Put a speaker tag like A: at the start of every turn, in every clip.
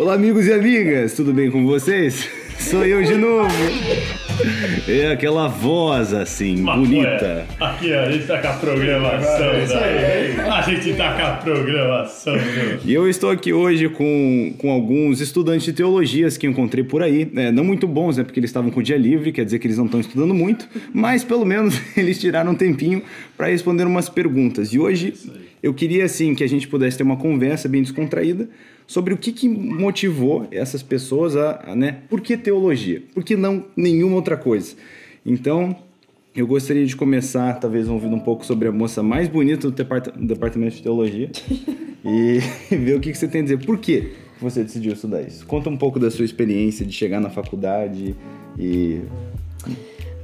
A: Olá, amigos e amigas, tudo bem com vocês? Sou eu de novo. É aquela voz assim,
B: Mas,
A: bonita.
B: ué, Aqui a gente tá com a programação, né? A gente tá com a programação, meu.
A: E eu estou aqui hoje com, com alguns estudantes de teologias que encontrei por aí. É, não muito bons, né? Porque eles estavam com o dia livre, quer dizer que eles não estão estudando muito, mas pelo menos eles tiraram um tempinho para responder umas perguntas. E hoje eu queria, assim, que a gente pudesse ter uma conversa bem descontraída sobre o que, que motivou essas pessoas a, a, né? Por que teologia? Por que não nenhuma outra coisa? Então, eu gostaria de começar, talvez, ouvindo um pouco sobre a moça mais bonita do, depart do departamento de teologia e ver o que, que você tem a dizer. Por que você decidiu estudar isso? Conta um pouco da sua experiência de chegar na faculdade e.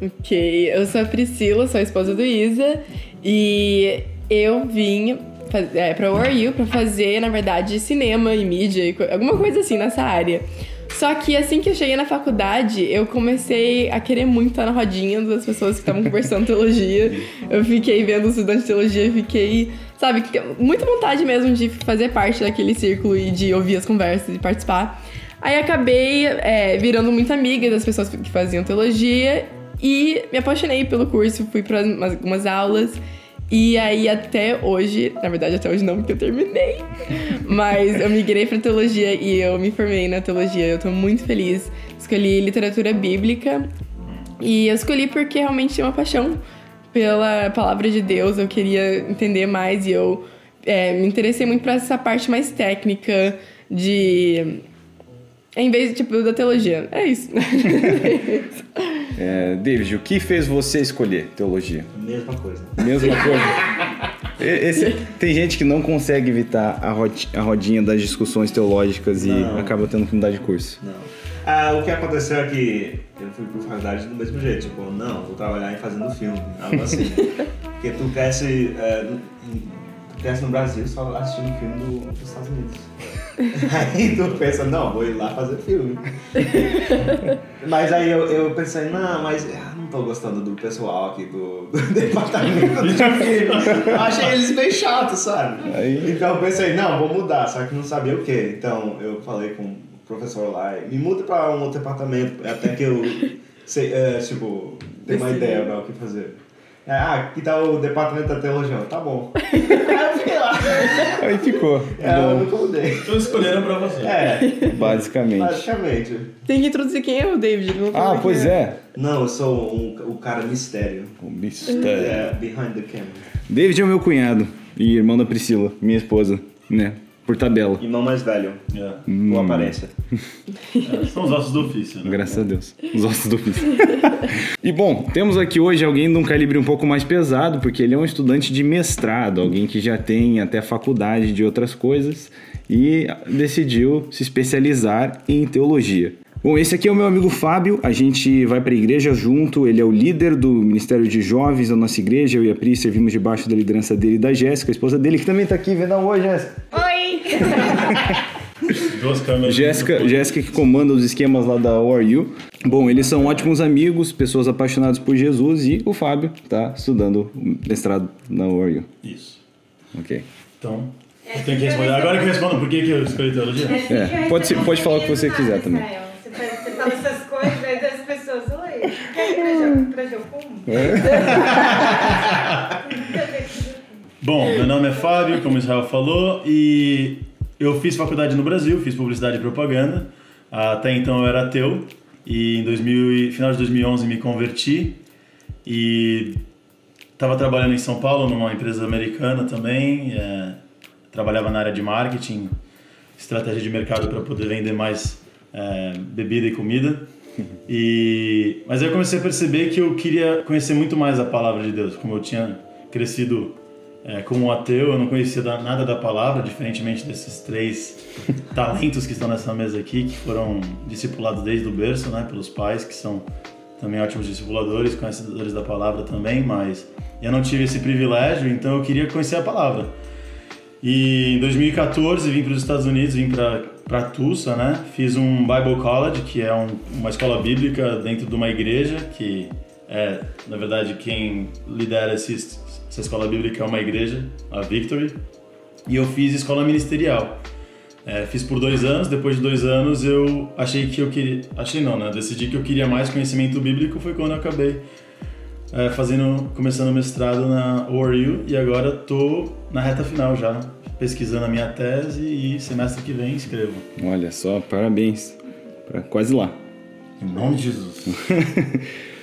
C: Ok, eu sou a Priscila, sou a esposa do Isa e eu vim é, pra URU pra fazer, na verdade, cinema e mídia, e alguma coisa assim nessa área. Só que assim que eu cheguei na faculdade, eu comecei a querer muito estar na rodinha das pessoas que estavam conversando teologia. Eu fiquei vendo os estudantes de teologia, fiquei, sabe, muita vontade mesmo de fazer parte daquele círculo e de ouvir as conversas e participar. Aí acabei é, virando muito amiga das pessoas que faziam teologia e me apaixonei pelo curso, fui para algumas aulas. E aí até hoje, na verdade até hoje não, porque eu terminei, mas eu migrei para teologia e eu me formei na teologia. Eu tô muito feliz. Escolhi literatura bíblica e eu escolhi porque realmente tinha uma paixão pela palavra de Deus. Eu queria entender mais e eu é, me interessei muito para essa parte mais técnica de em vez de, tipo, da teologia. É isso.
A: é, David, o que fez você escolher teologia?
D: Mesma coisa.
A: Mesma coisa. Esse, tem gente que não consegue evitar a, rod, a rodinha das discussões teológicas não. e acaba tendo que mudar de curso.
D: Não. Ah, o que aconteceu é que eu fui pra faculdade do mesmo jeito. Tipo, não, vou trabalhar em fazendo filme. Algo assim. Porque tu cresce, é, cresce no Brasil só assistindo filme do, dos Estados Unidos. Aí tu pensa, não, vou ir lá fazer filme. mas aí eu, eu pensei, não, mas eu não tô gostando do pessoal aqui do, do departamento de filme. Eu achei eles bem chatos, sabe? Aí... Então eu pensei, não, vou mudar, só que não sabia o que. Então eu falei com o professor lá, me muda pra um outro departamento, até que eu sei, é, tipo, tenho uma ideia do que fazer. Ah, que tal o departamento da teologia? Tá bom. Aí eu fiquei lá.
A: Aí ficou.
D: É, eu nunca mudei.
B: Estou escolhendo pra você.
D: É.
A: Basicamente.
D: Basicamente.
C: Tem que introduzir quem é o David. Não
A: ah, pois é. é.
D: Não, eu sou um, o cara mistério.
A: O mistério.
D: É, behind the camera.
A: David é o meu cunhado e irmão da Priscila, minha esposa, né? Por tabela.
D: Irmão mais velho.
B: É.
D: Hum. Com aparência.
B: É, são os ossos do ofício, né?
A: Graças a Deus. Os ossos do ofício. e bom, temos aqui hoje alguém de um calibre um pouco mais pesado, porque ele é um estudante de mestrado, alguém que já tem até faculdade de outras coisas e decidiu se especializar em teologia. Bom, esse aqui é o meu amigo Fábio, a gente vai para a igreja junto, ele é o líder do Ministério de Jovens da nossa igreja, eu e a Pri servimos debaixo da liderança dele e da Jéssica, a esposa dele, que também está aqui, vendo oi, Jéssica.
B: Duas câmeras.
A: Jéssica, Jéssica que comanda os esquemas lá da ORU. Bom, eles são ótimos amigos, pessoas apaixonadas por Jesus e o Fábio está estudando mestrado na ORU.
B: Isso.
A: Ok.
B: Então, eu tenho que responder. Agora que eu respondo, por que, que eu escolhi teologia?
A: É, pode, pode falar o que você quiser também.
E: Você fala essas coisas, aí as pessoas, oi, quer pra Jocum?
B: Bom, meu nome é Fábio, como o Israel falou, e eu fiz faculdade no Brasil, fiz publicidade e propaganda. Até então eu era ateu e em 2000, final de 2011 me converti e estava trabalhando em São Paulo numa empresa americana também. É, trabalhava na área de marketing, estratégia de mercado para poder vender mais é, bebida e comida. E, mas aí eu comecei a perceber que eu queria conhecer muito mais a palavra de Deus, como eu tinha crescido é, como ateu, eu não conhecia nada da palavra, diferentemente desses três talentos que estão nessa mesa aqui, que foram discipulados desde o berço, né, pelos pais, que são também ótimos discipuladores, conhecedores da palavra também, mas eu não tive esse privilégio, então eu queria conhecer a palavra. E em 2014 vim para os Estados Unidos, vim para Tulsa, né? Fiz um Bible College, que é um, uma escola bíblica dentro de uma igreja, que é, na verdade, quem lidera esse, essa escola bíblica é uma igreja, a Victory. E eu fiz escola ministerial. É, fiz por dois anos, depois de dois anos eu achei que eu queria. Achei não, né? Decidi que eu queria mais conhecimento bíblico, foi quando eu acabei é, fazendo, começando o mestrado na ORU e agora tô na reta final já, pesquisando a minha tese e semestre que vem escrevo.
A: Olha só, parabéns. Pra quase lá.
B: Em nome de Jesus.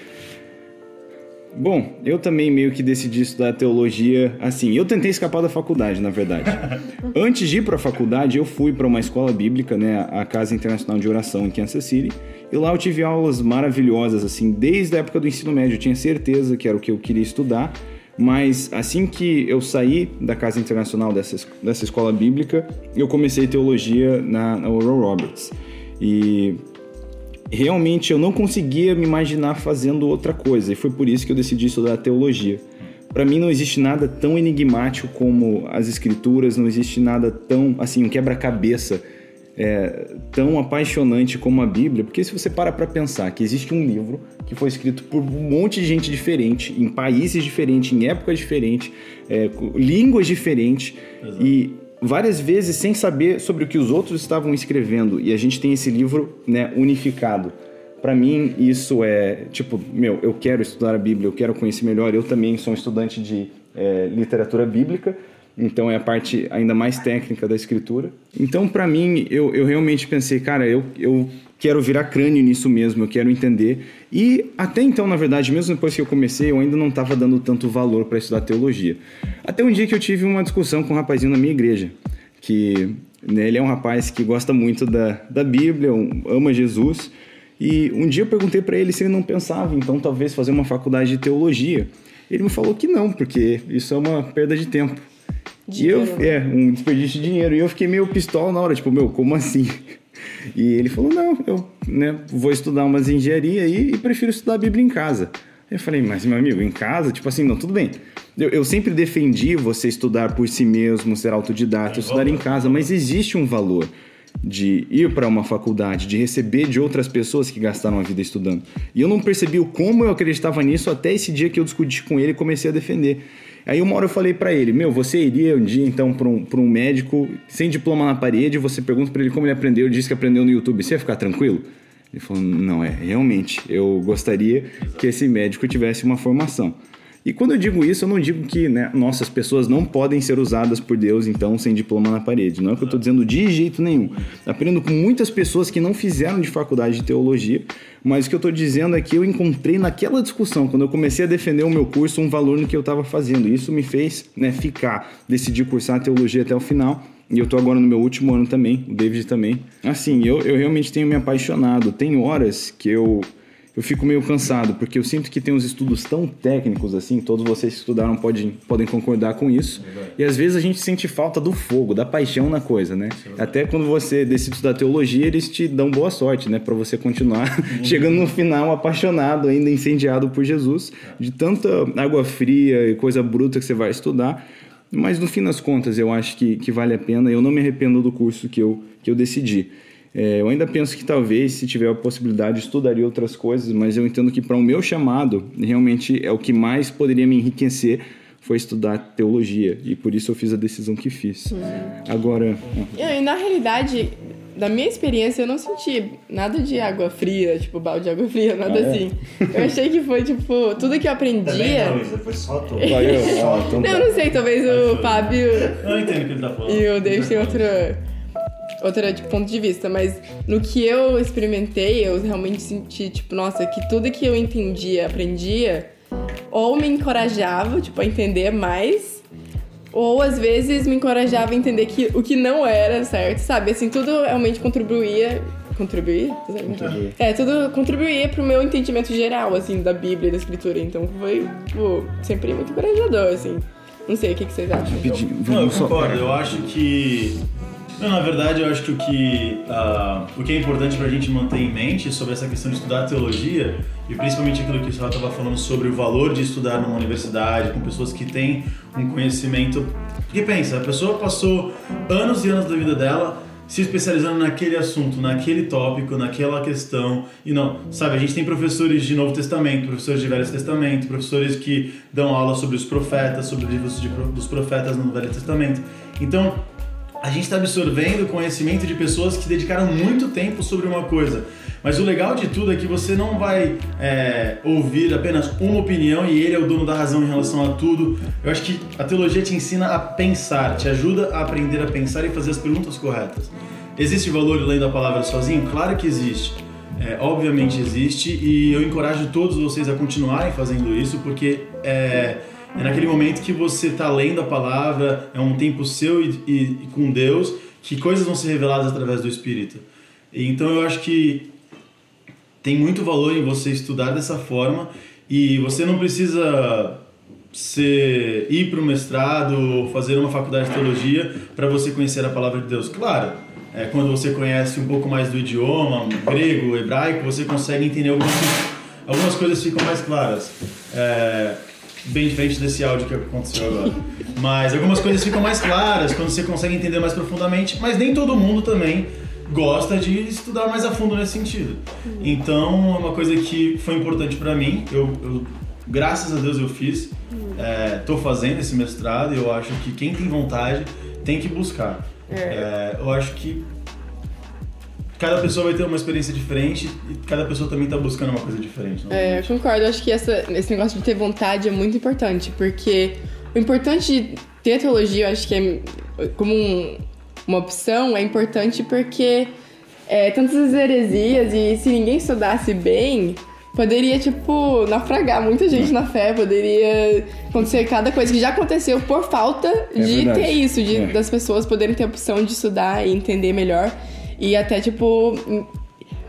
A: Bom, eu também meio que decidi estudar teologia assim. Eu tentei escapar da faculdade, na verdade. Antes de ir para a faculdade, eu fui para uma escola bíblica, né, a Casa Internacional de Oração em Kansas City, e lá eu tive aulas maravilhosas assim, desde a época do ensino médio. Eu tinha certeza que era o que eu queria estudar, mas assim que eu saí da Casa Internacional dessa, dessa escola bíblica, eu comecei teologia na, na Oral Roberts. E realmente eu não conseguia me imaginar fazendo outra coisa e foi por isso que eu decidi estudar teologia. Para mim não existe nada tão enigmático como as escrituras, não existe nada tão assim um quebra-cabeça é, tão apaixonante como a Bíblia, porque se você para para pensar que existe um livro que foi escrito por um monte de gente diferente, em países diferentes, em épocas diferentes, é, línguas diferentes
B: Exato.
A: e várias vezes sem saber sobre o que os outros estavam escrevendo e a gente tem esse livro né, unificado. Para mim isso é tipo meu, eu quero estudar a Bíblia, eu quero conhecer melhor. Eu também sou um estudante de é, literatura bíblica, então é a parte ainda mais técnica da escritura. Então para mim eu, eu realmente pensei, cara, eu, eu quero virar crânio nisso mesmo, eu quero entender. E até então, na verdade, mesmo depois que eu comecei, eu ainda não estava dando tanto valor para estudar teologia. Até um dia que eu tive uma discussão com um rapazinho na minha igreja, que né, ele é um rapaz que gosta muito da, da Bíblia, um- ama Jesus. E um dia eu perguntei para ele se ele não pensava, então, talvez fazer uma faculdade de teologia. Ele me falou que não, porque isso é uma perda de tempo. E eu, é, um desperdício de dinheiro. E eu fiquei meio pistola na hora, tipo, meu, como assim? E ele falou, não, eu né, vou estudar umas engenharia aí e prefiro estudar a Bíblia em casa. Eu falei, mas meu amigo, em casa? Tipo assim, não, tudo bem. Eu, eu sempre defendi você estudar por si mesmo, ser autodidata, estudar em casa, mas existe um valor de ir para uma faculdade, de receber de outras pessoas que gastaram a vida estudando. E eu não percebi o como eu acreditava nisso até esse dia que eu discuti com ele e comecei a defender. Aí uma hora eu falei pra ele, meu, você iria um dia então pra um, um médico sem diploma na parede, você pergunta pra ele como ele aprendeu, disse que aprendeu no YouTube, você ia ficar tranquilo? Ele falou, não é, realmente, eu gostaria que esse médico tivesse uma formação. E quando eu digo isso, eu não digo que, né, nossa, as pessoas não podem ser usadas por Deus, então, sem diploma na parede. Não é o que eu estou dizendo de jeito nenhum. Aprendo com muitas pessoas que não fizeram de faculdade de teologia, mas o que eu estou dizendo é que eu encontrei naquela discussão, quando eu comecei a defender o meu curso, um valor no que eu estava fazendo. E isso me fez né, ficar, decidir cursar teologia até o final. E eu tô agora no meu último ano também, o David também. Assim, eu, eu realmente tenho me apaixonado. Tem horas que eu, eu fico meio cansado, porque eu sinto que tem uns estudos tão técnicos assim, todos vocês que estudaram podem, podem concordar com isso. E às vezes a gente sente falta do fogo, da paixão na coisa, né? Até quando você decide estudar teologia, eles te dão boa sorte, né? Pra você continuar chegando no final apaixonado, ainda incendiado por Jesus, de tanta água fria e coisa bruta que você vai estudar. Mas no fim das contas, eu acho que, que vale a pena. Eu não me arrependo do curso que eu, que eu decidi. É, eu ainda penso que talvez, se tiver a possibilidade, estudaria outras coisas, mas eu entendo que para o meu chamado, realmente é o que mais poderia me enriquecer foi estudar teologia. E por isso eu fiz a decisão que fiz. Agora,
C: E na realidade, da minha experiência, eu não senti nada de água fria, tipo balde de água fria, nada
A: Ah, é?
C: assim. Eu achei que foi, tipo, tudo que eu
D: Também
C: aprendia.
D: não, Isa, foi só tu.
A: Vai, eu, então
C: Não,
A: tá.
C: eu não sei, talvez o Fábio
B: Eu entendo o que ele tá falando.
C: e o David têm outra, outra tipo, ponto de vista, mas no que eu experimentei, eu realmente senti, tipo, nossa, que tudo que eu entendia, aprendia, ou me encorajava, tipo, a entender mais, ou às vezes me encorajava a entender que o que não era certo, sabe? Assim, tudo realmente contribuía. Contribuir?
A: Contribuir.
C: É, tudo contribuía pro meu entendimento geral, assim, da Bíblia e da Escritura. Então foi, tipo, sempre muito encorajador, assim. Não sei, o que, que vocês acham?
A: Pedi-
B: Não, eu concordo. Eu acho que. Não, na verdade, eu acho que o que, ah, o que é importante para a gente manter em mente sobre essa questão de estudar teologia, e principalmente aquilo que o Israel estava falando sobre o valor de estudar numa universidade, com pessoas que têm um conhecimento. Porque pensa, a pessoa passou anos e anos da vida dela se especializando naquele assunto, naquele tópico, naquela questão. E não, sabe, a gente tem professores de Novo Testamento, professores de Velho Testamento, professores que dão aula sobre os profetas, sobre os livros de dos profetas no Velho Testamento. Então, a gente está absorvendo conhecimento de pessoas que dedicaram muito tempo sobre uma coisa. Mas o legal de tudo é que você não vai é, ouvir apenas uma opinião e ele é o dono da razão em relação a tudo. Eu acho que a teologia te ensina a pensar, te ajuda a aprender a pensar e fazer as perguntas corretas. Existe valor lendo a palavra sozinho? Claro que existe. É, obviamente existe e eu encorajo todos vocês a continuarem fazendo isso porque é, é naquele momento que você está lendo a palavra, é um tempo seu e, e, e com Deus que coisas vão ser reveladas através do Espírito. Então eu acho que tem muito valor em você estudar dessa forma e você não precisa ser, ir para o mestrado ou fazer uma faculdade de teologia para você conhecer a palavra de Deus. Claro, é, quando você conhece um pouco mais do idioma, grego, hebraico, você consegue entender algumas, algumas coisas ficam mais claras. É, bem diferente desse áudio que aconteceu agora. Mas algumas coisas ficam mais claras quando você consegue entender mais profundamente, mas nem todo mundo também gosta de estudar mais a fundo nesse sentido. Então, é uma coisa que foi importante para mim. Eu, eu, graças a Deus eu fiz. Estou é, fazendo esse mestrado e eu acho que quem tem vontade tem que buscar. É. eu acho que cada pessoa vai ter uma experiência diferente e cada pessoa também está buscando uma coisa diferente.
C: É, eu concordo. Acho que essa, esse negócio de ter vontade é muito importante, porque o importante de ter teologia, eu acho que é como um, uma opção é importante porque é, tantas heresias e se ninguém estudasse bem, poderia, tipo, naufragar muita gente na fé, poderia acontecer cada coisa que já aconteceu por falta
A: É
C: de
A: verdade.
C: ter isso, de,
A: É.
C: das pessoas poderem ter a opção de estudar e entender melhor. E até, tipo,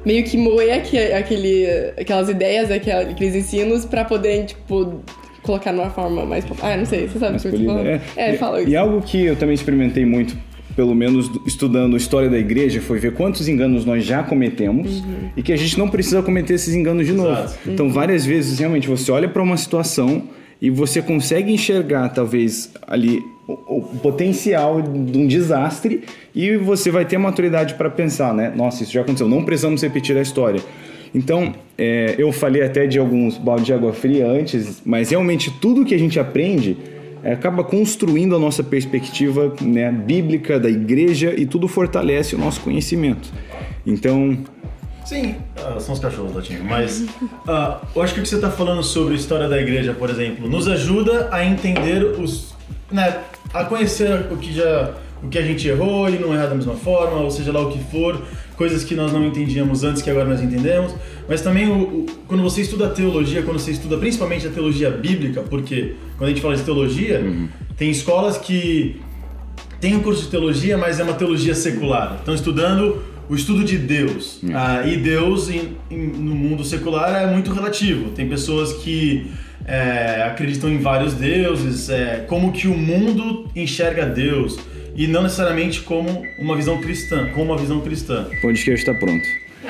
C: meio que moer aque- aquele, aquelas ideias, aqueles ensinos pra poderem, tipo, colocar numa forma mais. Ah, não sei, você sabe o que eu tô falando? É,
A: E-
C: fala isso.
A: E algo que eu também experimentei muito, pelo menos do- estudando a história da igreja, foi ver quantos enganos nós já cometemos
C: Uhum.
A: e que a gente não precisa cometer esses enganos de novo.
B: Exato.
A: Então, várias vezes, realmente, você olha para uma situação e você consegue enxergar, talvez, ali o, o potencial de um desastre e você vai ter maturidade para pensar, né? Nossa, isso já aconteceu, não precisamos repetir a história. Então, é, eu falei até de alguns balde de água fria antes, mas realmente tudo que a gente aprende é, acaba construindo a nossa perspectiva né, bíblica da igreja e tudo fortalece o nosso conhecimento. Então,
B: Sim, ah, são os cachorros latindo, mas ah, eu acho que o que você está falando sobre a história da igreja, por exemplo, nos ajuda a entender os. Né, a conhecer o que já. o que a gente errou e não errar da mesma forma, ou seja lá o que for, coisas que nós não entendíamos antes que agora nós entendemos. Mas também o, o- quando você estuda a teologia, quando você estuda principalmente a teologia bíblica, porque quando a gente fala de teologia, tem escolas que tem um curso de teologia, mas é uma teologia secular. Estão estudando o estudo de Deus. Ah, e Deus em- em- no mundo secular é muito relativo. Tem pessoas que é, acreditam em vários deuses, é, como que o mundo enxerga Deus e não necessariamente como uma visão cristã, como uma visão cristã.
A: o podcast está pronto.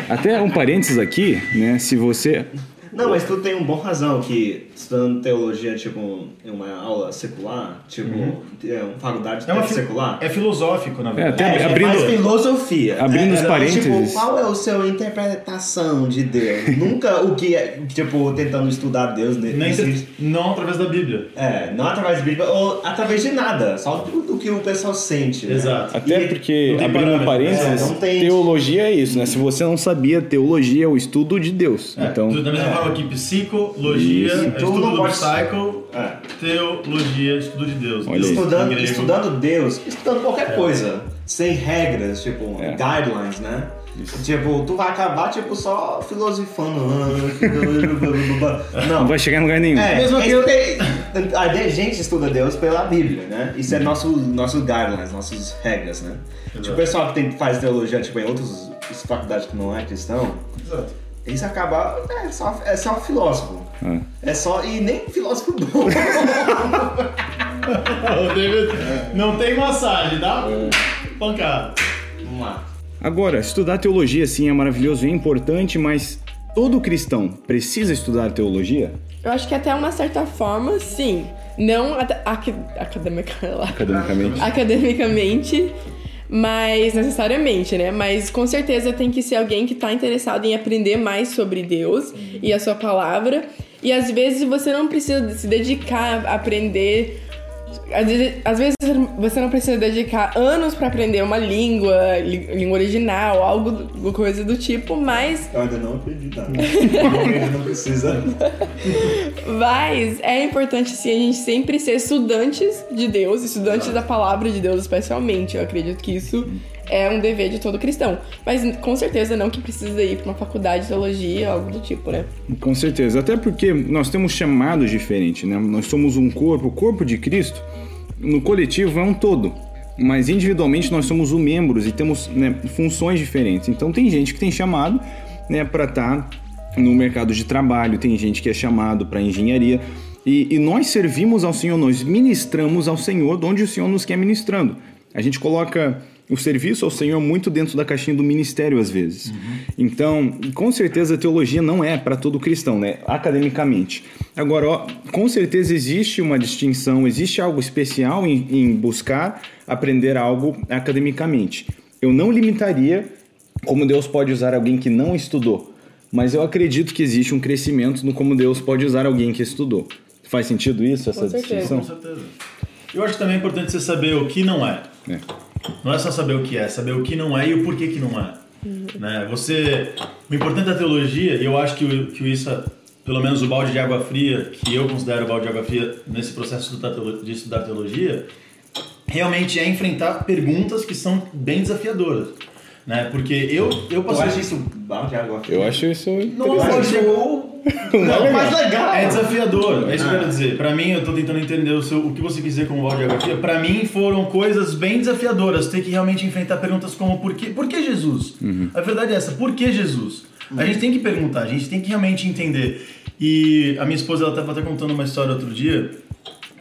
A: Até um parênteses aqui, né? Se você.
D: Não, mas tu tem um bom razão que estudando teologia, tipo, em uma aula secular, tipo, é uma faculdade
B: É, uma fi-
D: secular.
B: é filosófico, na
A: É,
B: verdade.
A: até
D: É,
A: abrindo-
D: mais filosofia.
A: abrindo os
D: É,
A: parênteses.
D: Tipo, qual é o seu interpretação de Deus? Nunca o que é, tipo, tentando estudar Deus
B: Nem
D: nesse-
B: se- não através da Bíblia.
D: É, não através da Bíblia ou através de nada, só do, do que o pessoal sente. né?
B: Exato.
A: Até
D: E-
A: porque,
B: não tem
A: abrindo
B: parâmetro,
A: parênteses,
D: é, não tem-
A: teologia é isso, né? Se você não sabia, teologia é o estudo de Deus.
B: É,
A: então,
B: da mesma
D: é.
B: forma que psicologia,
A: Isso.
D: Tu
B: estudo
D: não
B: do
D: pode-
B: psycho,
D: É.
B: teologia, estudo de Deus.
A: Olha
D: Estudando, estudando Deus, estudando qualquer
B: É.
D: coisa, sem regras, tipo,
A: É.
D: guidelines, né? Tipo, tu vai acabar, tipo, só filosofando.
A: não
D: Não.
A: vai chegar em lugar nenhum.
D: É,
B: Mesmo
D: é
B: que
D: isso
B: eu-
D: a gente estuda Deus pela Bíblia, né? Isso é nosso, nosso guidelines, nossas regras, né? Tipo, o pessoal que tem, faz teologia, tipo, em outras faculdades que não é cristão,
B: Exato.
D: Isso acaba, é só, é só filósofo.
A: Ah.
D: É só, e nem filósofo bom.
B: David não tem massagem, tá? Pancada.
D: Vamos lá.
A: Agora, estudar teologia sim é maravilhoso e é importante, mas todo cristão precisa estudar teologia?
C: Eu acho que até uma certa forma, sim. Não aca- aca- academica, lá.
A: Academicamente.
C: academicamente, mas necessariamente, né? Mas com certeza tem que ser alguém que tá interessado em aprender mais sobre Deus e a sua palavra. E às vezes você não precisa se dedicar a aprender Às vezes, você não precisa dedicar anos pra aprender uma língua, língua original, algo, do- coisa do tipo, mas
D: Eu ainda não aprendi nada. Não precisa.
C: Mas é importante, sim, a gente sempre ser estudantes de Deus, estudantes da palavra de Deus, especialmente. Eu acredito que isso é um dever de todo cristão. Mas com certeza não que precisa ir pra uma faculdade de teologia, algo do tipo, né?
A: Com certeza. Até porque nós temos chamados diferentes, né? Nós somos um corpo, o corpo de Cristo, no coletivo é um todo. Mas individualmente nós somos os membros e temos né, funções diferentes. Então tem gente que tem chamado né, para estar no mercado de trabalho, tem gente que é chamado para engenharia. E, e nós servimos ao Senhor, nós ministramos ao Senhor de onde o Senhor nos quer ministrando. A gente coloca o serviço ao Senhor muito dentro da caixinha do ministério às vezes. Então, com certeza a teologia não é para todo cristão, né? Academicamente. Agora, ó, com certeza existe uma distinção, existe algo especial em, em buscar aprender algo academicamente. Eu não limitaria como Deus pode usar alguém que não estudou, mas eu acredito que existe um crescimento no como Deus pode usar alguém que estudou. Faz sentido isso, essa
C: Com
A: distinção?
B: Com certeza. Eu acho que também é importante você saber o que não é.
A: É.
B: Não é só saber o que é, saber o que não é e o porquê que não é. Né? Você, o importante da teologia, e eu acho que, o- que isso, é, pelo menos o balde de água fria, que eu considero o balde de água fria nesse processo de estudar teologia, realmente é enfrentar perguntas que são bem desafiadoras. Né? Porque eu, eu
D: Eu
B: passei...
D: acho isso balde de água fria.
A: Eu acho isso
B: Não,
D: Eu acho
B: Não,
D: mais legal.
B: É desafiador, é isso que eu
D: Ah.
B: quero dizer. Pra mim, eu tô tentando entender o, seu- o que você quis dizer com o fria. Pra mim, foram coisas bem desafiadoras. Ter que realmente enfrentar perguntas como por que, por que Jesus? A verdade é essa, por que Jesus? A gente tem que perguntar, a gente tem que realmente entender. E a minha esposa, ela tava até contando uma história outro dia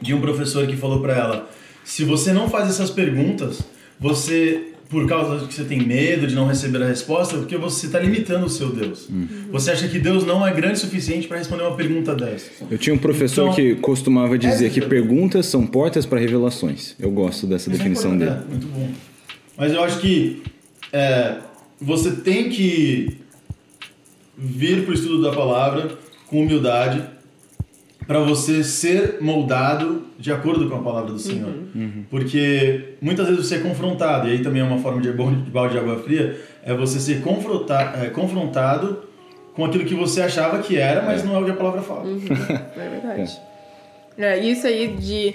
B: de um professor que falou pra ela: se você não faz essas perguntas, você, por causa que você tem medo de não receber a resposta, é porque você está limitando o seu Deus. Você acha que Deus não é grande o suficiente para responder uma pergunta dessa.
A: Eu tinha um professor
B: Então-
A: que costumava dizer que perguntas são portas para revelações. Eu gosto dessa
B: é
A: definição dele.
B: é, muito bom. Mas eu acho que é, você tem que vir para o estudo da palavra com humildade para você ser moldado de acordo com a palavra do Senhor. Porque muitas vezes você é confrontado, e aí também é uma forma de balde de água fria, é você ser é, confrontado com aquilo que você achava que era, mas não é o que a palavra fala.
C: É verdade. É, isso aí de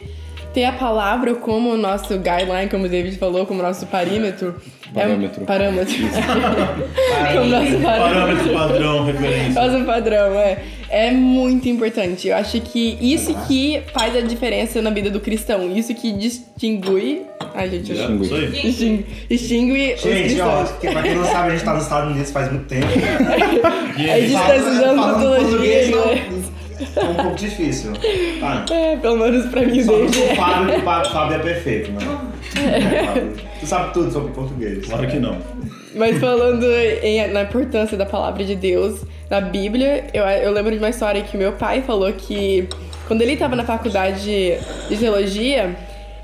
C: ter a palavra como o nosso guideline, como o David falou, como o nosso parímetro.
A: Parâmetro.
C: É, parâmetro. como nosso parâmetro.
B: Parâmetro, padrão, referência.
C: Nosso padrão, é. É muito importante. Eu acho que isso que faz a diferença na vida do cristão. Isso que distingue. Ai, gente, eu
A: Distingue.
B: Isso aí.
C: distingue, distingue os
D: Gente, ó, pra quem não sabe, a gente tá nos Estados Unidos faz muito tempo.
B: E
C: A gente tá estudando
D: Falando
C: teologia,
D: português,
C: né?
D: não, é um pouco difícil. Tá.
C: É, pelo menos pra mim,
D: Só que
C: David.
D: o Fábio, o Fábio, é perfeito, né? É, Fábio. Tu sabe tudo sobre português.
B: Claro que não.
C: Mas falando em- na importância da palavra de Deus na Bíblia, eu, eu lembro de uma história que meu pai falou que quando ele estava na faculdade de teologia,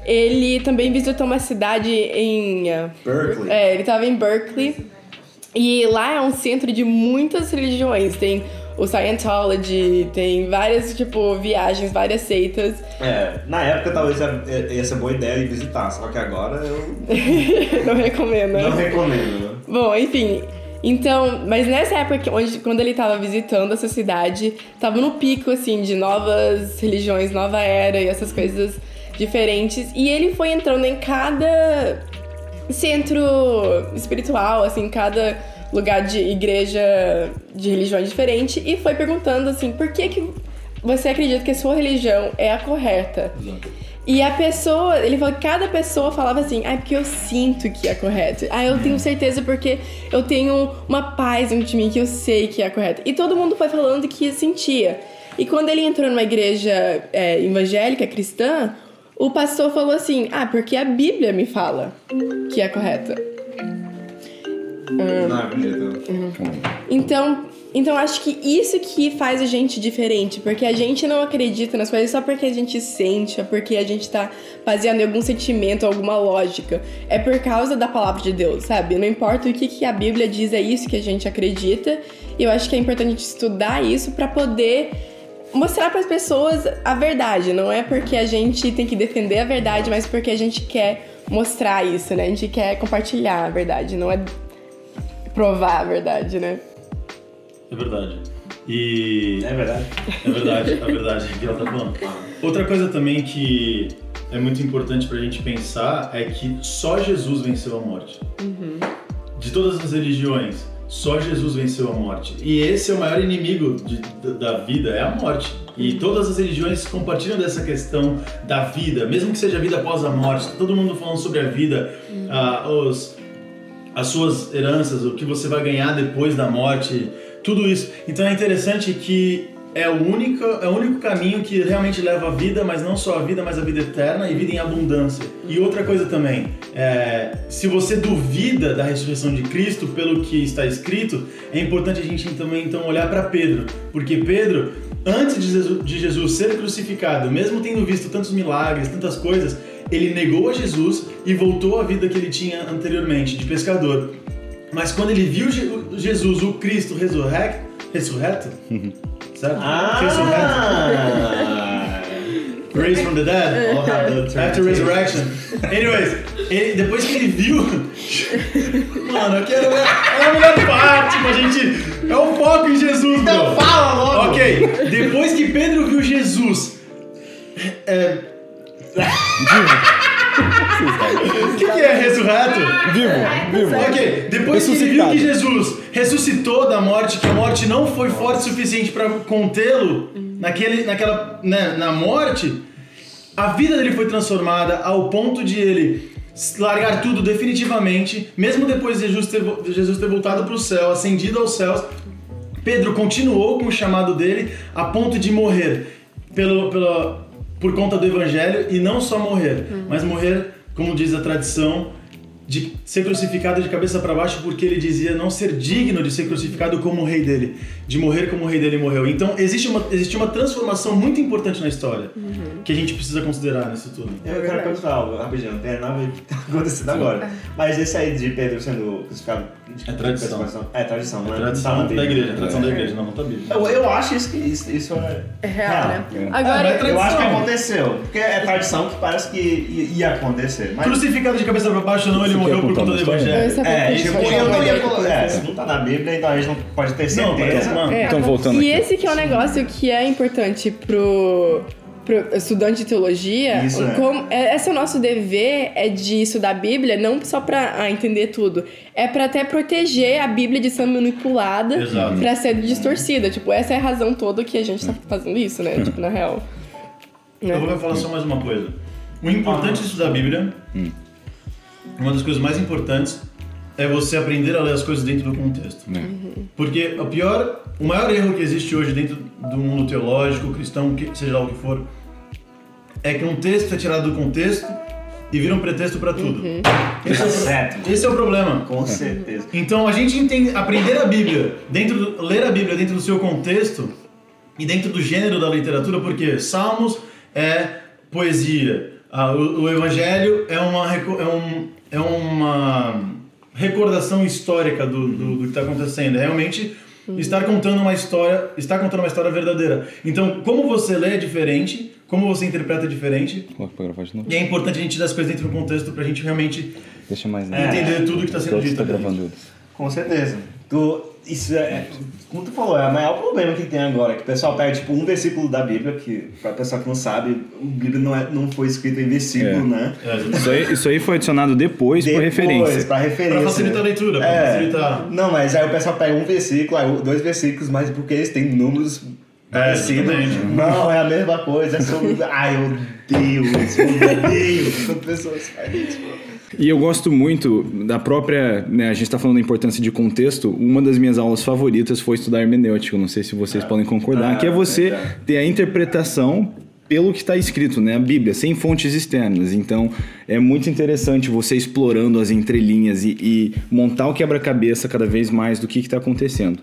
C: ele também visitou uma cidade em.
D: Berkeley.
C: É, ele estava em Berkeley. E lá é um centro de muitas religiões. Tem o Scientology, tem várias, tipo, viagens, várias seitas.
D: É, na época talvez ser boa ideia ir visitar, só que agora eu
C: Não recomendo, né?
D: não recomendo, né?
C: Bom, enfim. Então, mas nessa época, que- onde, quando ele tava visitando essa cidade, tava no pico, assim, de novas religiões, nova era e essas coisas diferentes. E ele foi entrando em cada centro espiritual, assim, cada lugar de igreja de religião diferente e foi perguntando, assim, por que que você acredita que a sua religião é a correta? E a pessoa, ele falou que cada pessoa falava assim, ah, porque eu sinto que é correto. Ah, eu tenho certeza porque eu tenho uma paz dentro de mim que eu sei que é correta. E todo mundo foi falando que sentia. E quando ele entrou numa igreja é, evangélica, cristã, o pastor falou assim, ah, porque a Bíblia me fala que é correta.
D: Não acredito.
C: Então, então acho que isso que faz a gente diferente, porque a gente não acredita nas coisas só porque a gente sente, é porque a gente tá baseado em algum sentimento, alguma lógica. É por causa da palavra de Deus, sabe? Não importa o que, que a Bíblia diz, é isso que a gente acredita. E eu acho que é importante a gente estudar isso pra poder mostrar para as pessoas a verdade. Não é porque a gente tem que defender a verdade, mas porque a gente quer mostrar isso, né? A gente quer compartilhar a verdade, não é provar a verdade, né?
B: É verdade. E.
D: É verdade.
B: É verdade, é verdade, que ela tá falando. Outra coisa também que é muito importante pra gente pensar é que só Jesus venceu a morte. De todas as religiões, só Jesus venceu a morte. E esse é o maior inimigo de- da- da vida, é a morte. E todas as religiões compartilham dessa questão da vida, mesmo que seja a vida após a morte. Tá todo mundo falando sobre a vida, ah, os, as suas heranças, o que você vai ganhar depois da morte, tudo isso. Então é interessante que é o único, é o único caminho que realmente leva à vida, mas não só a vida, mas a vida eterna e vida em abundância. E outra coisa também, é, se você duvida da ressurreição de Cristo pelo que está escrito, é importante a gente também então olhar para Pedro, porque Pedro, antes de Jesus, de Jesus ser crucificado, mesmo tendo visto tantos milagres, tantas coisas, ele negou a Jesus e voltou à vida que ele tinha anteriormente, de pescador. Mas quando ele viu Jesus, o Cristo ressurrecto, ressurreto, certo? Ressurreto,
D: Ah!
B: raised from the dead, after resurrection. Anyways, ele- depois que ele viu, mano, eu quero é a melhor parte pra gente, é o foco em Jesus,
D: Então
B: bro.
D: fala logo!
B: Ok, depois que Pedro viu Jesus, é, o que, que é ressurreto?
A: Vivo, vivo.
B: Ok, depois que ele viu que Jesus ressuscitou da morte, que a morte não foi forte o suficiente para contê-lo naquele, naquela, né, na morte, a vida dele foi transformada ao ponto de ele largar tudo definitivamente, mesmo depois de Jesus ter, de Jesus ter voltado para o céu, ascendido aos céus. Pedro continuou com o chamado dele a ponto de morrer pelo, pela, por conta do evangelho e não só morrer, mas morrer, como diz a tradição, de ser crucificado de cabeça para baixo porque ele dizia não ser digno de ser crucificado como o rei dele, de morrer como o rei dele morreu. Então existe uma, existe uma transformação muito importante na história que a gente precisa considerar nisso tudo.
D: Eu quero perguntar algo, rapidinho, não tem nada a ver com o que tá acontecendo agora. Mas esse aí de Pedro sendo crucificado. de-
B: É tradição.
D: É tradição, não
B: É
D: é?
B: tradição
D: Tá
B: da igreja, é tradição da igreja, não, não tá Bíblia.
D: Eu, eu acho isso que isso, isso é.
C: É real, né?
A: É.
C: Agora,
B: É, mas
D: Eu acho que aconteceu. Porque é tradição que parece que ia, acontecer. Mas.
B: Crucificado de cabeça para baixo não, ele morreu por conta do
A: história?
B: evangelho.
D: É,
C: a
D: tipo,
C: parte que
D: eu não ia colocar. É, se não tá na Bíblia, então a gente não pode ter
B: Não,
D: certeza.
C: É.
A: Então, voltando
C: E
A: aqui.
C: esse que é um negócio que é importante pro, pro estudante de teologia.
D: Isso, é.
C: como- é- esse é o nosso dever, é de estudar a Bíblia, não só pra ah, entender tudo. É pra até proteger a Bíblia de ser manipulada pra ser distorcida. Tipo, essa é a razão toda que a gente tá fazendo isso, né? Tipo, na real. Né?
B: Eu vou falar só mais uma coisa. O importante de estudar a Bíblia, uma das coisas mais importantes, é você aprender a ler as coisas dentro do contexto. Porque o pior, o maior erro que existe hoje dentro do mundo teológico, cristão, que, seja lá o que for, é que um texto é tirado do contexto e vira um pretexto para tudo.
D: Tá certo.
B: Esse é o problema.
D: Com certeza.
B: Então a gente entende, aprender a Bíblia, dentro do- ler a Bíblia dentro do seu contexto e dentro do gênero da literatura, porque Salmos é poesia, ah, o, o Evangelho é uma, é um, é uma recordação histórica do, do, do que está acontecendo, é realmente estar contando uma história, está contando uma história verdadeira. Então, como você lê é diferente, como você interpreta é diferente,
A: Coloca pra gravar de novo.
B: e é importante a gente dar as coisas dentro do contexto para a gente realmente
A: Deixa mais
D: É.
B: entender tudo que está sendo dito.
A: tá gravando.
D: Com certeza. Tu, isso é, como tu falou, é o maior problema que tem agora, que o pessoal pega tipo um versículo da Bíblia, que pra pessoa que não sabe, a Bíblia não, é, não foi escrita em versículo,
A: É.
D: né?
B: É,
A: Isso aí, isso aí foi adicionado depois, por
D: Depois,
A: referência.
D: Pra referência.
B: Pra facilitar a leitura, pra
D: É.
B: facilitar.
D: Não, mas aí o pessoal pega um versículo, aí dois versículos, mas porque eles têm números parecidos.
B: exatamente.
D: não, é a mesma coisa, é sobre. Ai, eu odeio isso, eu odeio quando pessoas fazem isso.
A: E eu gosto muito da própria. Né, a gente está falando da importância de contexto. Uma das minhas aulas favoritas foi estudar hermenêutica. Não sei se vocês podem concordar.
D: Ah,
A: que é você
D: é.
A: ter a interpretação pelo que está escrito, né? A Bíblia, sem fontes externas. Então, é muito interessante você explorando as entrelinhas e, e montar o quebra-cabeça cada vez mais do que está acontecendo.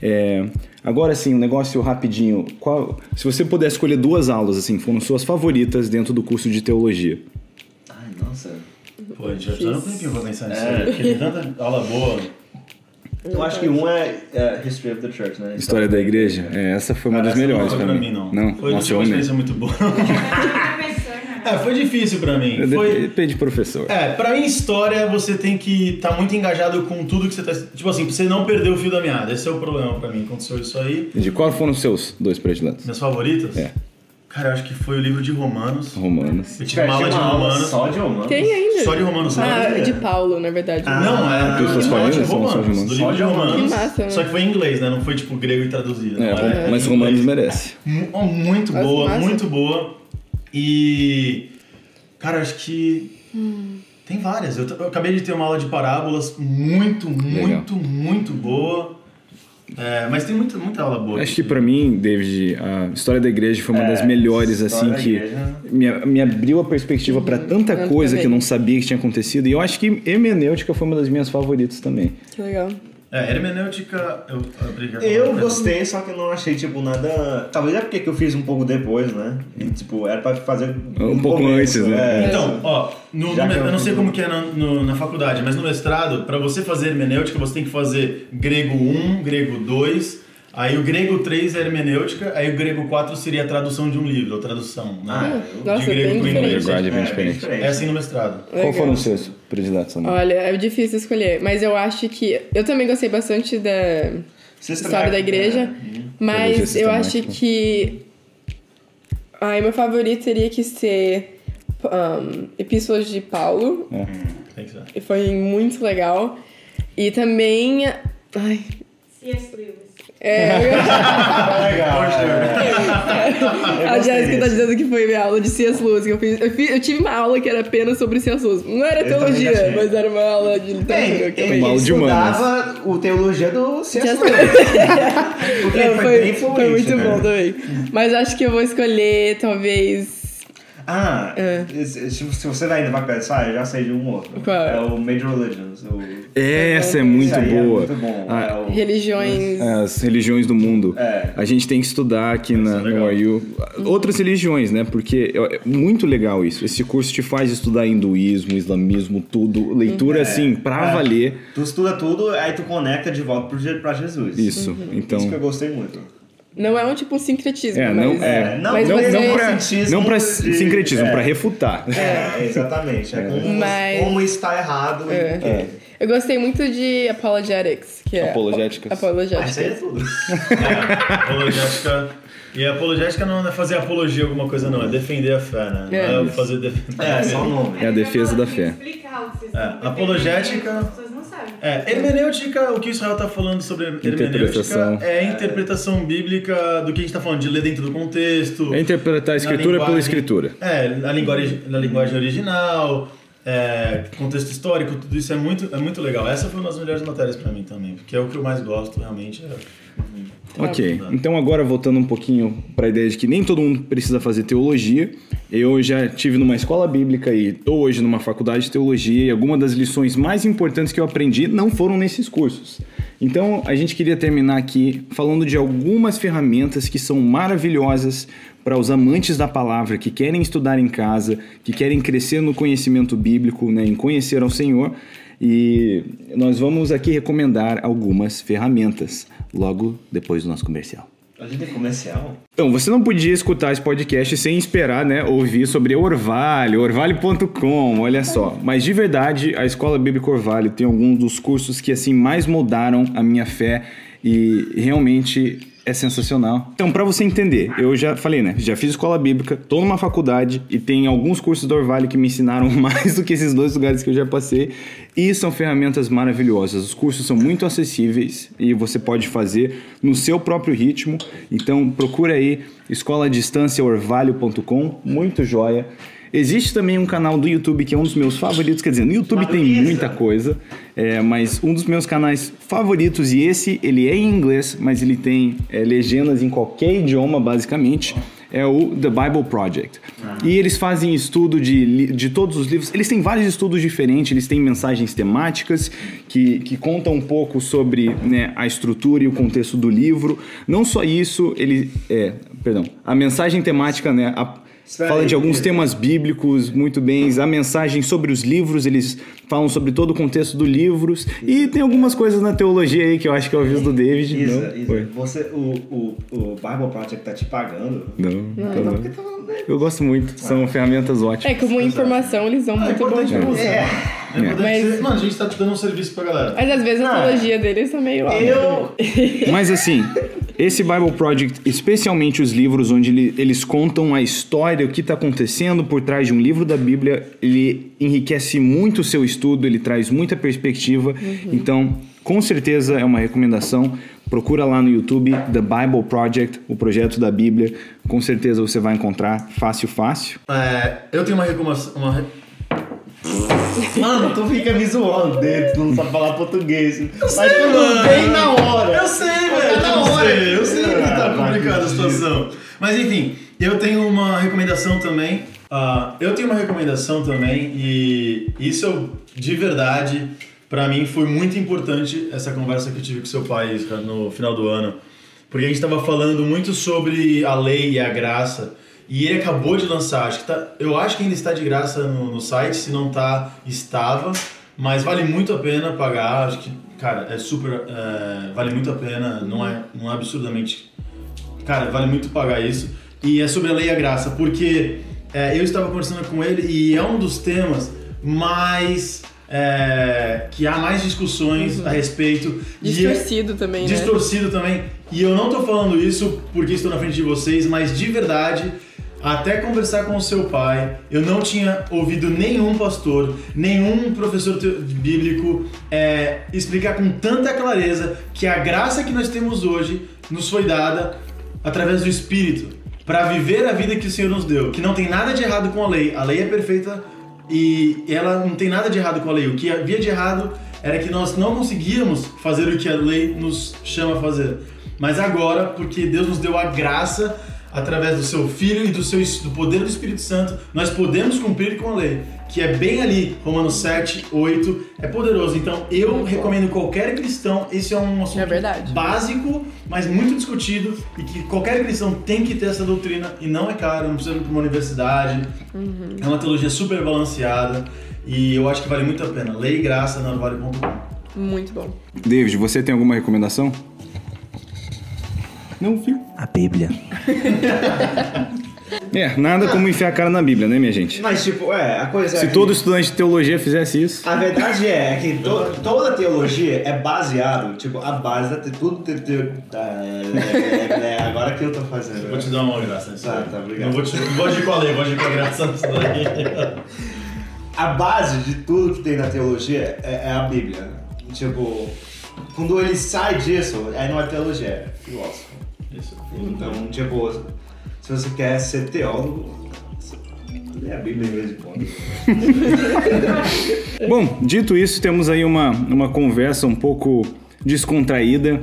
A: É, agora, sim, um negócio rapidinho. Qual, se você puder escolher duas aulas, assim, foram suas favoritas dentro do curso de teologia.
D: Ai, nossa.
B: Pô, a gente vai precisar um tempinho pra pensar nisso
D: É.
B: aí, porque tem tanta aula boa.
D: Eu acho que um é, é History of the Church, né?
A: História da igreja. É, essa foi uma
B: Cara,
A: das melhores
B: não foi
A: pra
B: pra
A: mim.
B: mim, não.
A: Não,
B: Foi,
A: nossa,
B: uma experiência muito boa.
E: Professor, né?
B: É, foi difícil pra mim. Foi,
A: Depende de professor.
B: É, pra mim, história, você tem que estar muito engajado com tudo que você tá. Tipo assim, pra você não perder o fio da meada. Esse é o problema pra mim. Aconteceu isso aí.
A: De qual foram os seus dois prediletos?
B: Minhas favoritas?
A: É.
B: Cara, eu acho que foi o livro de Romanos.
A: Romanos.
B: Eu tive uma aula de Romanos.
D: Só de Romanos.
C: Tem ainda.
B: Só de Romanos,
C: Ah,
B: né?
C: de Paulo, na verdade.
B: Não, é do de
A: são só de
B: Romanos.
A: Romanos.
B: Do livro
D: de
B: Romanos.
C: Que massa, né?
B: Só que foi em inglês, né? Não foi tipo grego e traduzido.
A: É,
B: era
A: mas Romanos merece.
B: Oh, Muito
C: Mas
B: boa,
C: massa.
B: muito boa. E. Cara, acho que. Tem várias. Eu, eu acabei de ter uma aula de parábolas muito, muito, muito boa. É, mas tem muita, muita aula boa.
A: Acho que pra mim, David, a história da igreja foi uma
D: É,
A: das melhores, assim, que
D: igreja.
A: me, me abriu a perspectiva pra tanta
C: Eu
A: coisa que eu
C: também.
A: não sabia que tinha acontecido. E eu acho que hermenêutica foi uma das minhas favoritas também.
C: Que legal.
B: É, hermenêutica. Eu, a
D: Eu gostei, só que eu não achei, tipo, nada... Talvez é porque que eu fiz um pouco depois, né? E, tipo, era pra fazer...
A: Um
D: no
A: pouco
D: começo,
A: antes, né?
D: é.
B: Então, ó, no, no
D: eu-
B: eu não sei como que é na, no- na faculdade, mas no mestrado, pra você fazer hermenêutica, você tem que fazer grego 1, grego 2, aí o grego 3 é hermenêutica, aí o grego 4 seria a tradução de um livro, ou tradução, né?
C: Nossa,
B: de grego
C: bem
B: pro
C: diferente.
B: inglês.
A: Undergrad é bem
D: É,
A: diferente.
B: É assim no mestrado.
A: Qual foram os
C: Legal.
A: seus prediletos?
C: Olha, é difícil escolher, mas eu acho que. Eu também gostei bastante da história da igreja,
A: Teologia
C: mas eu acho que. Ai, meu favorito teria que ser um, Epístolas de Paulo,
B: Tem que ser.
C: e foi muito legal. E também. Ai.
E: C.S. Lewis.
C: É,
D: Legal.
C: a Jéssica tá dizendo que foi minha aula de. Lewis. Que eu, fiz, eu, fiz- eu tive uma aula que era apenas sobre C.S. Lewis. Não era teologia, mas era uma aula de literatura. que eu
A: Uma
C: fiz.
A: aula de humanas.
D: estudava o teologia do C.S. Lewis. Porque
C: Não,
D: foi,
C: foi,
D: bem
C: foi muito
D: né?
C: bom também. Mas acho que eu vou escolher, talvez.
D: Ah,
C: É.
D: se, se você ainda vai pensar, eu já sei de um outro.
C: Qual?
D: É o Major Religions. O...
A: Essa é muito
D: Isso aí
A: boa.
D: É muito bom.
A: Ah,
D: é o...
C: Religiões.
A: As religiões do mundo.
D: É.
A: A gente tem que estudar aqui na,
B: é
A: no RU outras religiões, né? Porque é é muito legal isso. Esse curso te faz estudar hinduísmo, islamismo, tudo. Leitura, assim, pra
D: É.
A: valer.
D: Tu estuda tudo, aí tu conecta de volta pra Jesus.
A: Isso. Então.
D: Isso que eu gostei muito.
C: Não é um tipo um sincretismo,
A: É,
C: mas.
A: não, é,
D: não-
C: mas
A: não,
C: você-
A: não não pra
D: de-
A: sincretismo,
D: é.
A: pra refutar.
D: É, exatamente. É como,
C: Mas-
D: como está errado. e
C: É.
D: quê.
C: Eu gostei muito de Apologetics, que é.
A: Apologéticas.
D: Ah, isso aí é tudo.
B: É, apologética. E a apologética não é fazer apologia a alguma coisa, não. É defender a fé, né?
C: É.
B: Não é fazer defender.
D: É, só o nome.
A: É a defesa da fé.
E: Explica algo que vocês
B: É, apologética-
E: Sabem.
B: É, hermenêutica, o que o Israel está falando sobre hermenêutica é a interpretação bíblica do que a gente está falando, de ler dentro do contexto.
A: É interpretar a escritura pela escritura.
B: É, na linguagem, na linguagem original, é, contexto histórico, tudo isso é muito, é muito legal. Essa foi uma das melhores matérias para mim também, porque é o que eu mais gosto, realmente. É...
A: Ok, então agora voltando um pouquinho para a ideia de que nem todo mundo precisa fazer teologia. Eu já tive numa escola bíblica e estou hoje numa faculdade de teologia e algumas das lições mais importantes que eu aprendi não foram nesses cursos. Então a gente queria terminar aqui falando de algumas ferramentas que são maravilhosas para os amantes da palavra, que querem estudar em casa, que querem crescer no conhecimento bíblico, né, em conhecer ao Senhor. E nós vamos aqui recomendar algumas ferramentas logo depois do nosso comercial.
D: A gente tem comercial.
A: Então, você não podia escutar esse podcast sem esperar, né, ouvir sobre Orvalho, orvalho.com, olha só. Mas de verdade, a Escola Bíblica Orvalho tem alguns dos cursos que assim mais moldaram a minha fé e realmente é sensacional. Então, para você entender, eu já falei, né, já fiz escola bíblica, tô numa faculdade e tem alguns cursos do Orvalho que me ensinaram mais do que esses dois lugares que eu já passei e são ferramentas maravilhosas. Os cursos são muito acessíveis e você pode fazer no seu próprio ritmo. Então procura aí escoladistânciaorvalho.com, muito joia. Existe também um canal do YouTube que é um dos meus favoritos, quer dizer, no YouTube tem muita coisa, é, mas um dos meus canais favoritos, e esse ele é em inglês, mas ele tem é, legendas em qualquer idioma, basicamente, é o The Bible Project. E eles fazem estudo de, de todos os livros. Eles têm vários estudos diferentes, eles têm mensagens temáticas que, que contam um pouco sobre né, a estrutura e o contexto do livro. Não só isso, ele. É, perdão. A mensagem temática, né? a- fala
D: aí,
A: de alguns temas bíblicos muito bem, a mensagem sobre os livros, eles falam sobre todo o contexto dos livros e tem algumas coisas na teologia aí que eu acho que é o aviso do David.
D: Isa,
A: não?
D: Isa, você, o, o, o Bible Project tá te pagando?
A: Não,
D: Não,
A: não,
D: não, tá.
A: Eu gosto muito, são ferramentas ótimas.
C: É, como informação eles são
B: Ah, é
C: muito bons.
B: você.
D: É.
B: É
C: Mas-
B: ser- Mano, a gente tá dando um serviço pra galera.
C: Mas às vezes a teologia deles tá meio...
D: Eu.
A: Mas assim, esse Bible Project, especialmente os livros onde ele- eles contam a história, o que está acontecendo por trás de um livro da Bíblia, ele enriquece muito o seu estudo, ele traz muita perspectiva. Então, com certeza é uma recomendação. Procura lá no YouTube The Bible Project, o projeto da Bíblia. Com certeza você vai encontrar fácil, fácil.
B: É, eu tenho uma recomendação. Uma...
D: Mano, tu fica me zoando dele, tu não sabe falar português. Mas
B: sei,
D: tudo
B: mano.
D: bem na hora.
B: Eu sei, velho.
D: na
B: Eu
D: hora.
B: sei, eu sei que tá
D: Ah,
B: complicada a situação. Mas enfim, eu tenho uma recomendação também. Ah, eu tenho uma recomendação também e isso eu, de verdade, pra mim foi muito importante essa conversa que eu tive com seu pai no final do ano. Porque a gente tava falando muito sobre a lei e a graça. E ele acabou de lançar, acho que tá, eu acho que ainda está de graça no, no site, se não tá, estava. Mas vale muito a pena pagar, acho que, cara, é super. é, vale muito a pena, não é, não é absurdamente. Cara, vale muito pagar isso. E é sobre a lei e a graça, porque é, eu estava conversando com ele e é um dos temas mais. é, que há mais discussões a respeito. E
C: Distorcido também, né?
B: distorcido também. E eu não tô falando isso porque estou na frente de vocês, mas de verdade, até conversar com o seu pai, eu não tinha ouvido nenhum pastor, nenhum professor bíblico é, explicar com tanta clareza que a graça que nós temos hoje nos foi dada através do Espírito para viver a vida que o Senhor nos deu, que não tem nada de errado com a lei. A lei é perfeita e ela não tem nada de errado com a lei. O que havia de errado era que nós não conseguíamos fazer o que a lei nos chama a fazer. Mas agora, porque Deus nos deu a graça através do seu Filho e do seu do poder do Espírito Santo, nós podemos cumprir com a lei, que é bem ali, Romanos 7, 8, é poderoso. Então, eu recomendo qualquer cristão, esse é um assunto
C: É verdade.
B: básico, mas muito discutido e que qualquer cristão tem que ter essa doutrina e não é caro, não precisa ir para uma universidade. É uma teologia super balanceada e eu acho que vale muito a pena. Lei e graça na vale.com.
C: Muito bom.
A: David, você tem alguma recomendação? Não, filho.
D: A Bíblia.
A: É, nada como enfiar a cara na Bíblia, né, minha gente?
D: Mas, tipo, é, a coisa
A: Se
D: é que-
A: todo estudante de teologia fizesse isso.
D: A verdade é que to- toda teologia é baseado, tipo, a base da te- tudo te, te- tá, é, é- é agora que eu tô fazendo.
B: Vou te dar uma graça. nisso
D: Tá, tá, obrigado.
B: Não vou te. Vou a lei, vou a graça nisso daí.
D: A base de tudo que tem na teologia é, é a Bíblia. Tipo, quando ele sai disso, aí não é teologia, é filósofo.
B: Isso.
D: Então, tipo, se você quer ser teólogo, você lê a Bíblia de vez em quando.
A: Bom, dito isso, temos aí uma, uma conversa um pouco descontraída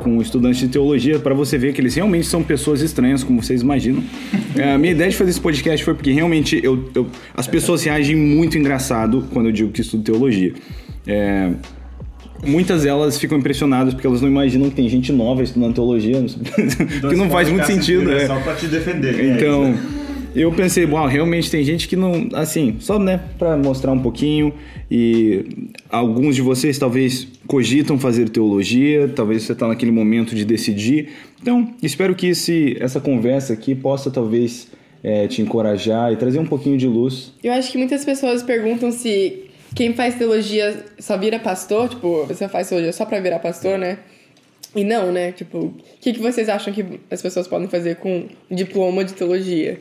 A: com o estudante de teologia para você ver que eles realmente são pessoas estranhas, como vocês imaginam. É, a minha ideia de fazer esse podcast foi porque realmente eu, eu- as pessoas reagem muito engraçado quando eu digo que estudo teologia. É, muitas delas ficam impressionadas porque elas não imaginam que tem gente nova estudando teologia, que não faz muito sentido.
D: É
A: é.
D: só pra te defender. né?
A: Então, eu pensei, uau, realmente tem gente que não, assim, só, né, para mostrar um pouquinho e alguns de vocês talvez cogitam fazer teologia, talvez você está naquele momento de decidir. Então, espero que esse, essa conversa aqui possa talvez é, te encorajar e trazer um pouquinho de luz.
C: Eu acho que muitas pessoas perguntam se quem faz teologia só vira pastor, tipo, você faz teologia só pra virar pastor, né? E não, né? Tipo, o que, que vocês acham que as pessoas podem fazer com um diploma de teologia?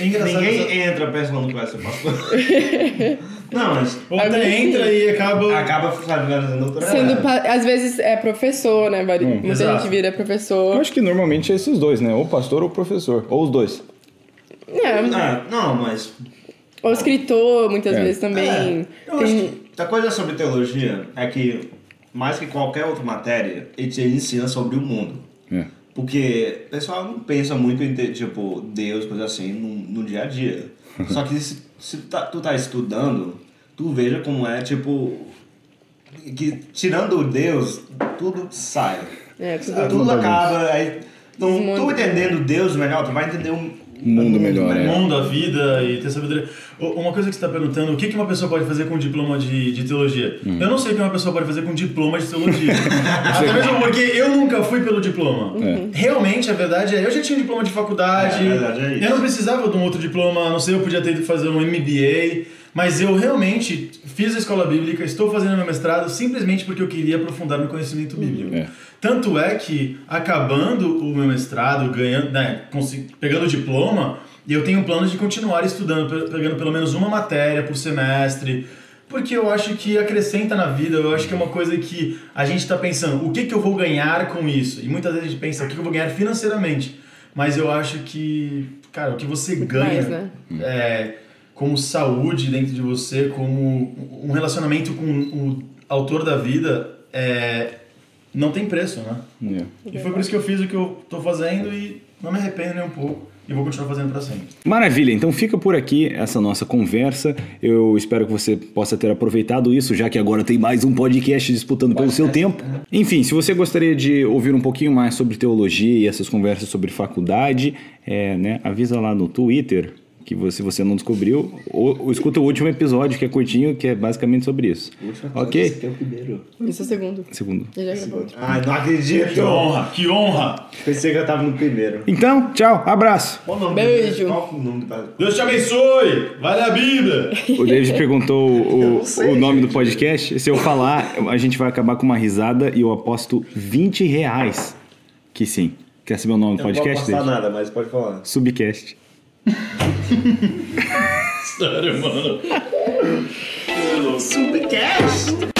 B: É engraçado. essa-
D: Ninguém entra pensando que vai ser pastor. não, mas
B: Ou até entra e acaba.
D: acaba fazendo doutorado.
C: Sendo, pa- às vezes, é professor, né? Vari- Muita
B: exato.
C: gente vira
A: Eu
C: professor.
A: acho que normalmente é esses dois, né? Ou pastor ou professor, ou os dois.
C: É,
D: Ah, não, mas
C: ou escritor, muitas
A: É.
C: vezes também.
D: É, eu
C: Tem-
D: acho que a coisa sobre teologia é que, mais que qualquer outra matéria, ele te ensina sobre o mundo.
A: É.
D: Porque o pessoal não pensa muito em ter, tipo, Deus, coisa assim, no, no dia a dia. Só que se, se tu, tá, tu tá estudando, tu veja como é, tipo, que tirando Deus, tudo sai.
C: É, tudo-
D: tudo, acaba. Aí, então, tu entendendo Deus melhor, tu vai entender um,
A: mundo melhor,
B: o
A: é.
B: mundo, a vida e ter sabedoria. Uma coisa que você está perguntando, o que que uma pessoa pode fazer com diploma de, de teologia?
A: Hum.
B: Eu não sei o que uma pessoa pode fazer com diploma de teologia. Até mesmo porque eu nunca fui pelo diploma.
A: É.
B: Realmente, a verdade é, eu já tinha um diploma de faculdade.
D: É, a verdade é isso.
B: Eu não precisava de um outro diploma, não sei, eu podia ter ido fazer um MBA. Mas eu realmente fiz a escola bíblica, estou fazendo meu mestrado simplesmente porque eu queria aprofundar no conhecimento bíblico.
A: É.
B: Tanto é que, acabando o meu mestrado, ganhando, né, pegando o diploma, eu tenho planos de continuar estudando, pe- pegando pelo menos uma matéria por semestre, porque eu acho que acrescenta na vida, eu acho que é uma coisa que a gente está pensando, o que, que eu vou ganhar com isso? E muitas vezes a gente pensa, o que, que eu vou ganhar financeiramente? Mas eu acho que, cara, o que você ganha
C: mais, né?
B: é, como saúde dentro de você, como um relacionamento com o autor da vida, é, não tem preço, né?
A: É.
B: E foi por isso que eu fiz o que eu tô fazendo e não me arrependo nem um pouco. E vou continuar fazendo para sempre.
A: Maravilha, então fica por aqui essa nossa conversa. Eu espero que você possa ter aproveitado isso, já que agora tem mais um podcast disputando pelo seu tempo. Enfim, se você gostaria de ouvir um pouquinho mais sobre teologia e essas conversas sobre faculdade, é, né, avisa lá no Twitter que você, se você não descobriu, ou, ou escuta o último episódio que é curtinho, que é basicamente sobre isso. Ok?
D: Esse aqui é o primeiro.
C: Esse é o segundo.
A: Segundo.
C: Já.
D: Ai, não acredito.
B: Que honra, que honra!
D: Pensei que eu tava no primeiro.
A: Então, tchau, abraço.
D: Qual o nome
C: Beijo.
D: do- Qual o nome do
B: Deus te abençoe! Vale a Bíblia!
A: O David perguntou o,
D: não sei,
A: o nome do
D: gente.
A: podcast. Se eu falar, a gente vai acabar com uma risada e eu aposto 20 reais que sim. Quer saber o nome do
D: não
A: podcast,
D: postar
A: David?
D: nada, mas pode falar.
A: Subcast.
B: Sério, mano.
D: Subcast!